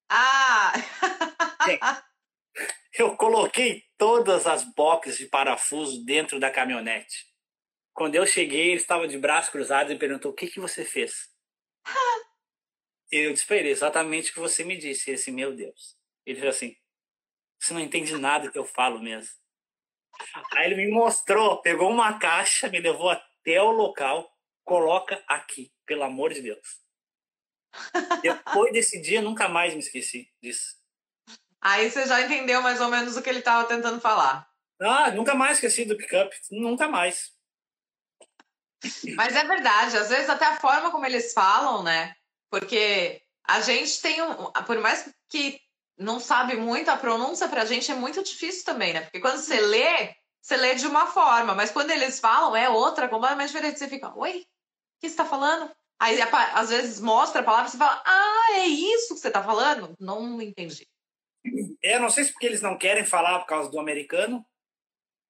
Ah! Eu coloquei todas as boxes de parafuso dentro da caminhonete. Quando eu cheguei, ele estava de braços cruzados e perguntou: O que, que você fez? Eu disse para ele exatamente o que você me disse. Ele disse: Meu Deus. Ele falou assim: Você não entende nada que eu falo mesmo. Aí ele me mostrou, pegou uma caixa, me levou até o local, coloca aqui, pelo amor de Deus. Depois desse dia, nunca mais me esqueci disso. Aí você já entendeu mais ou menos o que ele estava tentando falar. Ah, nunca mais esqueci do pickup. Nunca mais. Mas é verdade, às vezes até a forma como eles falam, né? Porque a gente tem um. Por mais que não sabe muito, a pronúncia pra gente é muito difícil também, né? Porque quando você lê, você lê de uma forma, mas quando eles falam é outra, completamente diferente. Você fica, oi, o que você tá falando? Aí às vezes mostra a palavra e você fala, ah, é isso que você tá falando? Não entendi. É, não sei se porque eles não querem falar por causa do americano,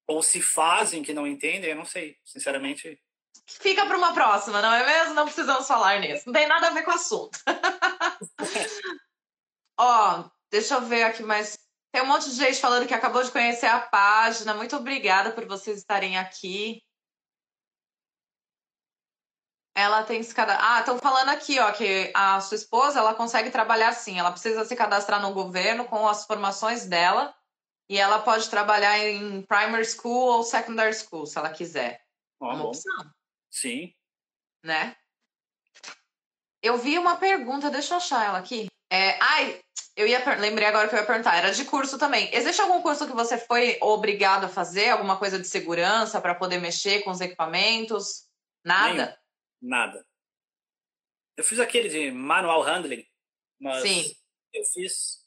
ou se fazem que não entendem, eu não sei. Sinceramente, Fica para uma próxima, não é mesmo? Não precisamos falar nisso. Não tem nada a ver com o assunto. Ó, deixa eu ver aqui mais. Tem um monte de gente falando que acabou de conhecer a página. Muito obrigada por vocês estarem aqui. Ela tem se cadastrar. Ah, estão falando aqui, ó, que a sua esposa ela consegue trabalhar sim. Ela precisa se cadastrar no governo com as formações dela. E ela pode trabalhar em primary school ou secondary school, se ela quiser. ó, Uma bom. opção Sim. né? Eu vi uma pergunta, deixa eu achar ela aqui. É, ai, eu ia lembrei agora que eu ia perguntar, era de curso também. Existe algum curso que você foi obrigado a fazer, alguma coisa de segurança para poder mexer com os equipamentos? Nada. Nada. Eu fiz aquele de manual handling, mas Sim. Eu fiz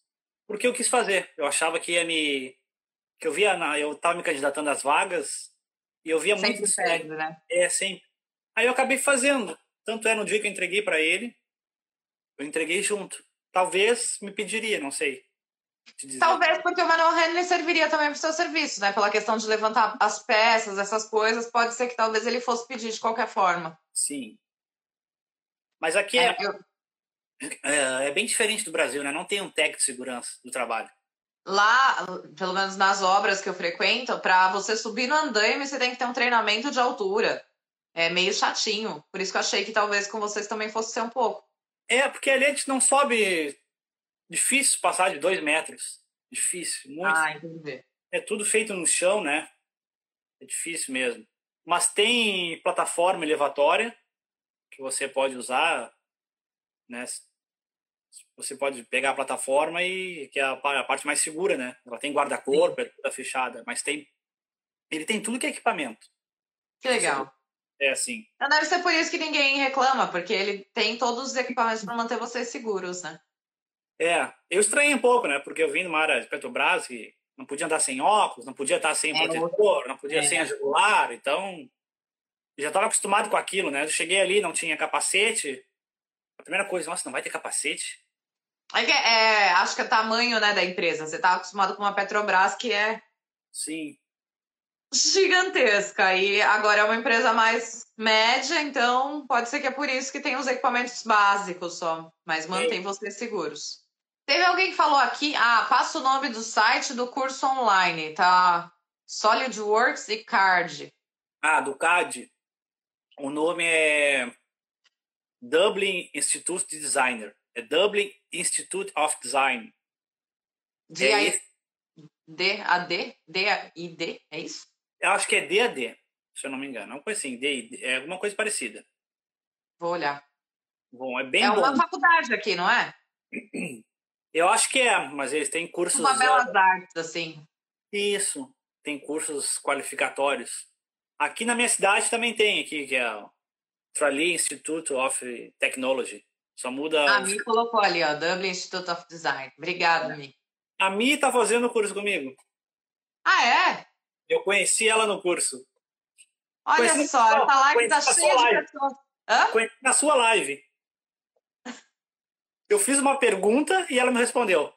porque eu quis fazer. Eu achava que ia me. que eu via. Na... eu estava me candidatando às vagas e eu via sempre muito. Pede, né? É, sempre. Aí eu acabei fazendo. Tanto é no dia que eu entreguei para ele, eu entreguei junto. Talvez me pediria, não sei. Talvez porque o manual handling serviria também para o seu serviço, né? Pela questão de levantar as peças, essas coisas, pode ser que talvez ele fosse pedir de qualquer forma. Sim. Mas aqui é, é, eu... é, é bem diferente do Brasil, né? Não tem um técnico de segurança do trabalho. Lá, pelo menos nas obras que eu frequento, para você subir no andaime, você tem que ter um treinamento de altura. É meio chatinho. Por isso que eu achei que talvez com vocês também fosse ser um pouco. É, porque ali a gente não sobe difícil passar de dois metros. Difícil, muito. Ah, entendi. É tudo feito no chão, né? É difícil mesmo. Mas tem plataforma elevatória que você pode usar, né? Você pode pegar a plataforma e que é a, parte mais segura, né? Ela tem guarda-corpo, é toda fechada, mas tem ele tem tudo que é equipamento. Que legal. É assim. Não deve ser por isso que ninguém reclama, porque ele tem todos os equipamentos para manter vocês seguros, né? É, eu estranhei um pouco, né? Porque eu vim numa área de Petrobras que não podia andar sem óculos, não podia estar sem é, protetor, não podia é. sem a então eu já estava acostumado com aquilo, né? Eu cheguei ali, não tinha capacete. A primeira coisa, nossa, não vai ter capacete? É que, é, acho que é tamanho né, da empresa. Você está acostumado com uma Petrobras que é Sim. Gigantesca. E agora é uma empresa mais média, então pode ser que é por isso que tem os equipamentos básicos só. Mas mantém vocês seguros. Teve alguém que falou aqui, ah, passa o nome do site do curso online, tá? SolidWorks e CAD. Ah, do CAD. O nome é Dublin Institute de Designer. É Dublin Institute of Design. D é D A D D A I D, é isso? Eu acho que é D A D, se eu não me engano. Uma coisa assim, D, é alguma coisa parecida. Vou olhar. Bom, é bem é bom. É uma faculdade aqui, não é? Eu acho que é, mas eles têm cursos. Uma belas artes, assim. Isso. Tem cursos qualificatórios. Aqui na minha cidade também tem, aqui, que é o Tralee Institute of Technology. Só muda. A Mi colocou ali, ó, Dublin Institute of Design. Obrigada, Mi. A Mi tá fazendo curso comigo. Ah, é? Eu conheci ela no curso. Olha conheci só, essa live tá cheia de pessoas. Hã? Conheci na sua live. Eu fiz uma pergunta e ela me respondeu.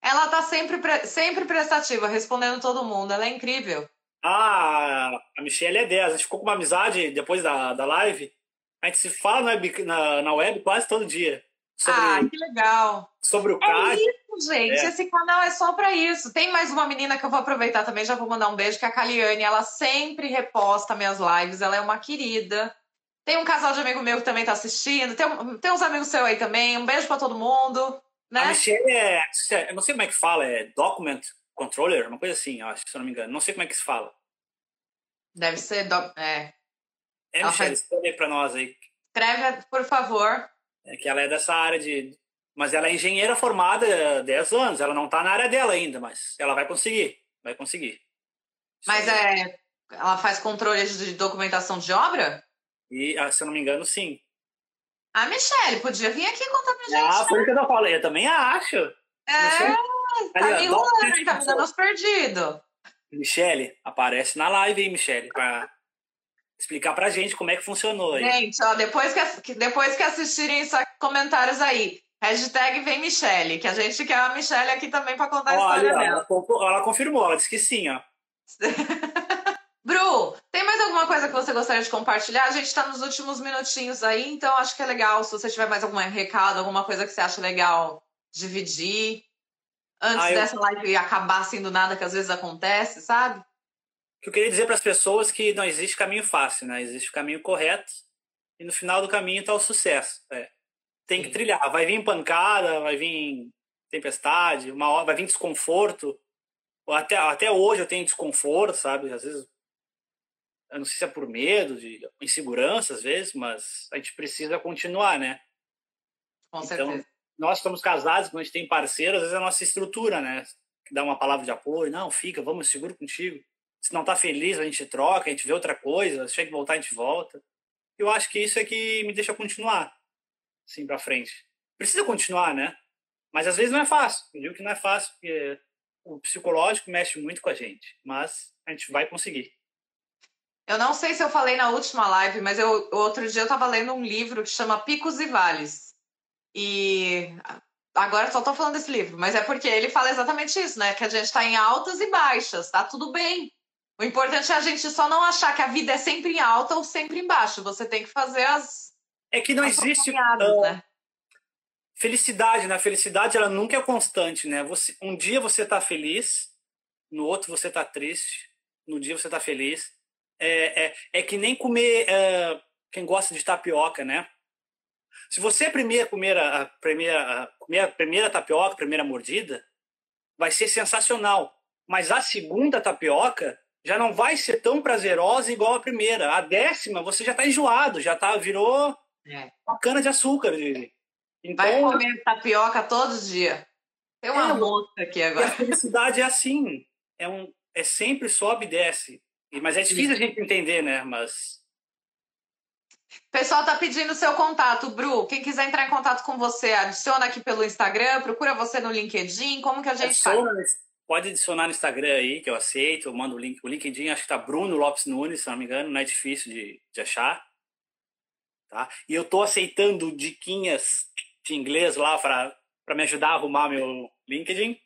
Ela tá sempre, sempre prestativa, respondendo todo mundo. Ela é incrível. Ah, a Michelle é 10. A gente ficou com uma amizade depois da, da live. A gente se fala na web, na, na web quase todo dia. Sobre, ah, que legal. Sobre o CAD. É isso, gente. É. Esse canal é só para isso. Tem mais uma menina que eu vou aproveitar também, já vou mandar um beijo, que é a Caliane. Ela sempre reposta minhas lives. Ela é uma querida. Tem um casal de amigo meu que também tá assistindo. Tem, tem uns amigos seus aí também. Um beijo para todo mundo. Né? A Michelle é. Eu não sei como é que fala, é document controller, uma coisa assim, acho, se eu não me engano. Não sei como é que se fala. Deve ser. Do, é, é Michelle, faz... escreve para nós aí. Escreve, por favor. É que ela é dessa área de. Mas ela é engenheira formada há 10 anos. Ela não tá na área dela ainda, mas ela vai conseguir. Vai conseguir. Mas é. Ela faz controle de documentação de obra? E, ah, se eu não me engano, sim. A Michelle podia vir aqui contar pra gente. Ah, foi o que eu falei. Eu também acho. É, tá me enrolando, tá me dando os perdidos. Michelle, aparece na live aí, Michelle, pra explicar pra gente como é que funcionou aí. Gente, ó, depois que, depois que assistirem isso, comentários aí. Hashtag vem Michelle, que a gente quer a Michelle aqui também pra contar a história ela, dela. Ela confirmou, ela disse que sim, ó. Bru, tem mais alguma coisa que você gostaria de compartilhar? A gente está nos últimos minutinhos aí, então acho que é legal se você tiver mais algum recado, alguma coisa que você acha legal dividir antes ah, eu... dessa live acabar sendo nada que às vezes acontece, sabe? Eu queria dizer para as pessoas que não existe caminho fácil, né? Existe o caminho correto e no final do caminho está o sucesso. É. Tem que trilhar. Vai vir pancada, vai vir tempestade, uma hora, vai vir desconforto. Até, até hoje eu tenho desconforto, sabe? Às vezes eu não sei se é por medo, de insegurança às vezes, mas a gente precisa continuar, né? Com então, certeza. Nós estamos casados, quando a gente tem parceiro, às vezes é a nossa estrutura, né? Que dá uma palavra de apoio, não, fica, vamos, seguro contigo. Se não tá feliz, a gente troca, a gente vê outra coisa, se chega que voltar, a gente volta. Eu acho que isso é que me deixa continuar, assim, pra frente. Precisa continuar, né? Mas às vezes não é fácil. Eu digo que não é fácil, porque o psicológico mexe muito com a gente. Mas a gente vai conseguir. Eu não sei se eu falei na última live, mas eu outro dia eu estava lendo um livro que chama Picos e Vales. E agora só estou falando desse livro, mas é porque ele fala exatamente isso, né? Que a gente está em altas e baixas, tá tudo bem. O importante é a gente só não achar que a vida é sempre em alta ou sempre em baixo. Você tem que fazer as. É que não existe. Uh, né? Felicidade, né? A felicidade ela nunca é constante, né? Você, um dia você está feliz, no outro você está triste, no dia você está feliz é, é, é que nem comer é, quem gosta de tapioca, né? Se você primeiro comer a primeira, a primeira tapioca, a primeira mordida, vai ser sensacional. Mas a segunda tapioca já não vai ser tão prazerosa igual a primeira. A décima você já está enjoado, já tá virou é. uma cana de açúcar. Então, vai comer tapioca todos os dias. Tem uma é, moça aqui agora. a felicidade é assim. É, um, é sempre sobe e desce. Mas é difícil a gente entender, né? Mas. O pessoal tá pedindo seu contato, Bru. Quem quiser entrar em contato com você, adiciona aqui pelo Instagram, procura você no LinkedIn. Como que a gente faz? Pode adicionar no Instagram aí, que eu aceito. Eu mando o link. O LinkedIn, acho que tá Bruno Lopes Nunes, se não me engano, não é difícil de, de achar. Tá? E eu tô aceitando diquinhas de inglês lá para me ajudar a arrumar meu LinkedIn.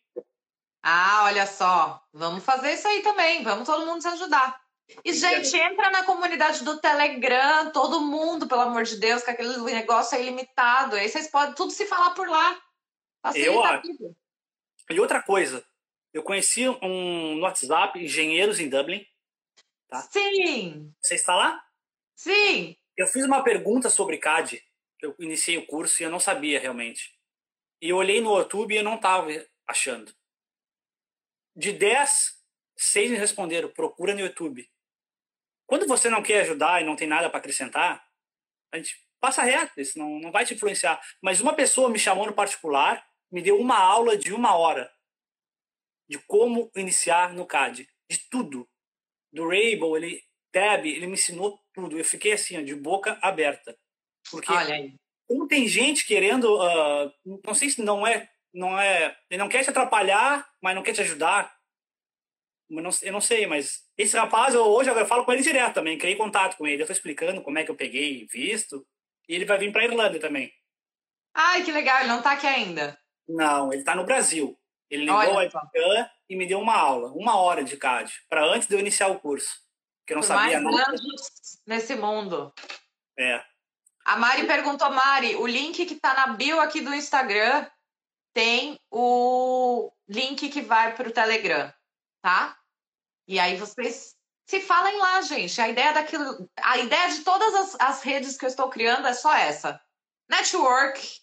Ah, olha só. Vamos fazer isso aí também. Vamos todo mundo se ajudar. E, gente, entra na comunidade do Telegram, todo mundo, pelo amor de Deus, que aquele negócio é ilimitado. Aí vocês podem tudo se falar por lá. Facilita eu acho. E outra coisa, eu conheci um no WhatsApp engenheiros em Dublin. Tá? Sim! Você está lá? Sim! Eu fiz uma pergunta sobre CAD. Eu iniciei o curso e eu não sabia realmente. E eu olhei no YouTube e eu não estava achando. De 10, 6 me responderam: procura no YouTube. Quando você não quer ajudar e não tem nada para acrescentar, a gente passa reto, isso não, não vai te influenciar. Mas uma pessoa me chamou no particular, me deu uma aula de uma hora de como iniciar no CAD, de tudo. Do Rainbow, ele, Tab, ele me ensinou tudo. Eu fiquei assim, de boca aberta. Porque Olha aí. como tem gente querendo, uh, não sei se não é não é. Ele não quer te atrapalhar, mas não quer te ajudar. Eu não, eu não sei, mas esse rapaz, eu, hoje eu falo com ele direto também, criei contato com ele. Eu tô explicando como é que eu peguei visto. E ele vai vir pra Irlanda também. Ai, que legal, ele não tá aqui ainda. Não, ele tá no Brasil. Ele ligou Olha. a webcam e me deu uma aula, uma hora de CAD, para antes de eu iniciar o curso. Que eu não Por sabia mais nada. nesse mundo. É. A Mari perguntou, Mari, o link que tá na bio aqui do Instagram tem o link que vai para o Telegram, tá? E aí vocês se falem lá, gente. A ideia daquilo, a ideia de todas as, as redes que eu estou criando é só essa: network.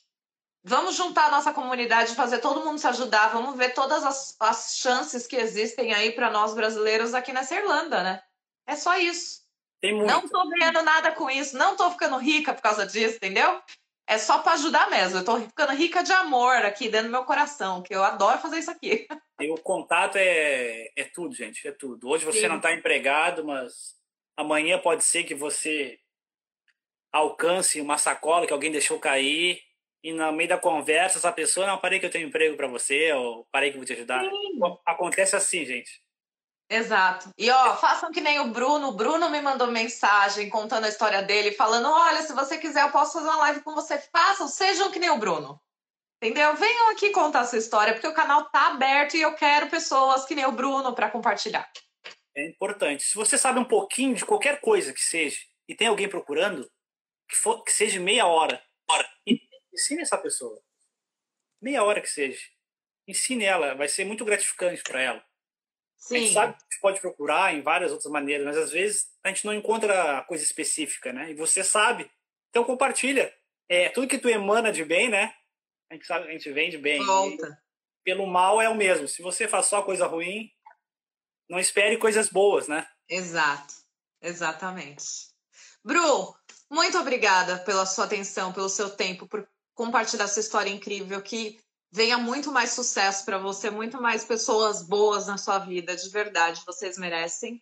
Vamos juntar a nossa comunidade, fazer todo mundo se ajudar. Vamos ver todas as, as chances que existem aí para nós brasileiros aqui nessa Irlanda, né? É só isso. Não tô ganhando nada com isso, não tô ficando rica por causa disso, entendeu? é só para ajudar mesmo. Eu tô ficando rica de amor aqui dentro do meu coração, que eu adoro fazer isso aqui. E o contato é, é tudo, gente, é tudo. Hoje você Sim. não está empregado, mas amanhã pode ser que você alcance uma sacola que alguém deixou cair e no meio da conversa essa pessoa, não, parei que eu tenho emprego para você, ou parei que vou te ajudar. Sim. Acontece assim, gente. Exato. E ó, façam que nem o Bruno. O Bruno me mandou mensagem contando a história dele, falando: olha, se você quiser, eu posso fazer uma live com você. Façam, sejam que nem o Bruno. Entendeu? Venham aqui contar a sua história, porque o canal tá aberto e eu quero pessoas que nem o Bruno para compartilhar. É importante. Se você sabe um pouquinho de qualquer coisa que seja e tem alguém procurando, que, for, que seja meia hora, hora, ensine essa pessoa. Meia hora que seja. Ensine ela, vai ser muito gratificante para ela. Sim. A gente sabe que a gente pode procurar em várias outras maneiras, mas às vezes a gente não encontra coisa específica, né? E você sabe. Então compartilha. É, tudo que tu emana de bem, né? A gente sabe, a gente vende bem. Volta. Pelo mal é o mesmo. Se você faz só coisa ruim, não espere coisas boas, né? Exato. Exatamente. Bru, muito obrigada pela sua atenção, pelo seu tempo, por compartilhar essa história incrível que venha muito mais sucesso para você, muito mais pessoas boas na sua vida, de verdade, vocês merecem.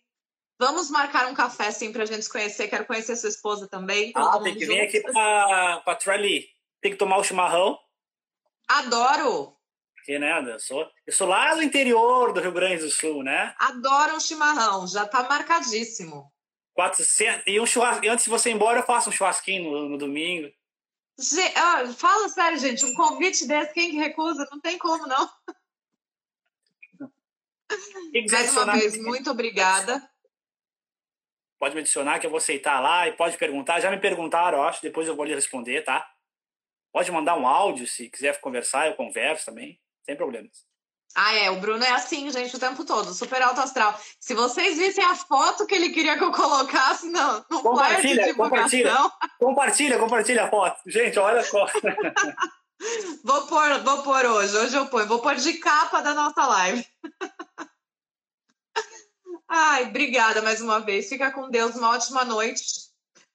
Vamos marcar um café sim pra gente se conhecer. Quero conhecer sua esposa também. Ah, tem que vir aqui pra, pra Trelly. Tem que tomar o chimarrão. Adoro! Porque, né, eu sou, eu sou lá do interior do Rio Grande do Sul, né? Adoro um chimarrão, já tá marcadíssimo. 400, e um churrasco, antes de você ir embora, eu faço um churrasquinho no, no domingo. Fala sério, gente, um convite desse, quem que recusa? Não tem como, não. Mais uma vez, muito obrigada. Pode me adicionar que eu vou aceitar lá e pode perguntar. Já me perguntaram, eu acho, depois eu vou lhe responder, tá? Pode mandar um áudio se quiser conversar, eu converso também, sem problemas. Ah, é, o Bruno é assim, gente, o tempo todo, super alto astral. Se vocês vissem a foto que ele queria que eu colocasse no, no compartilha, compartilha, compartilha, compartilha a foto. Gente, olha só. vou pôr, vou pôr hoje, hoje eu ponho, vou pôr de capa da nossa live. Ai, obrigada mais uma vez. Fica com Deus, uma ótima noite.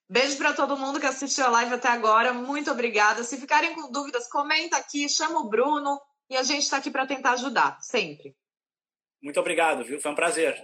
Beijo para todo mundo que assistiu a live até agora. Muito obrigada. Se ficarem com dúvidas, comenta aqui, chama o Bruno e a gente está aqui para tentar ajudar, sempre. Muito obrigado, viu? Foi um prazer.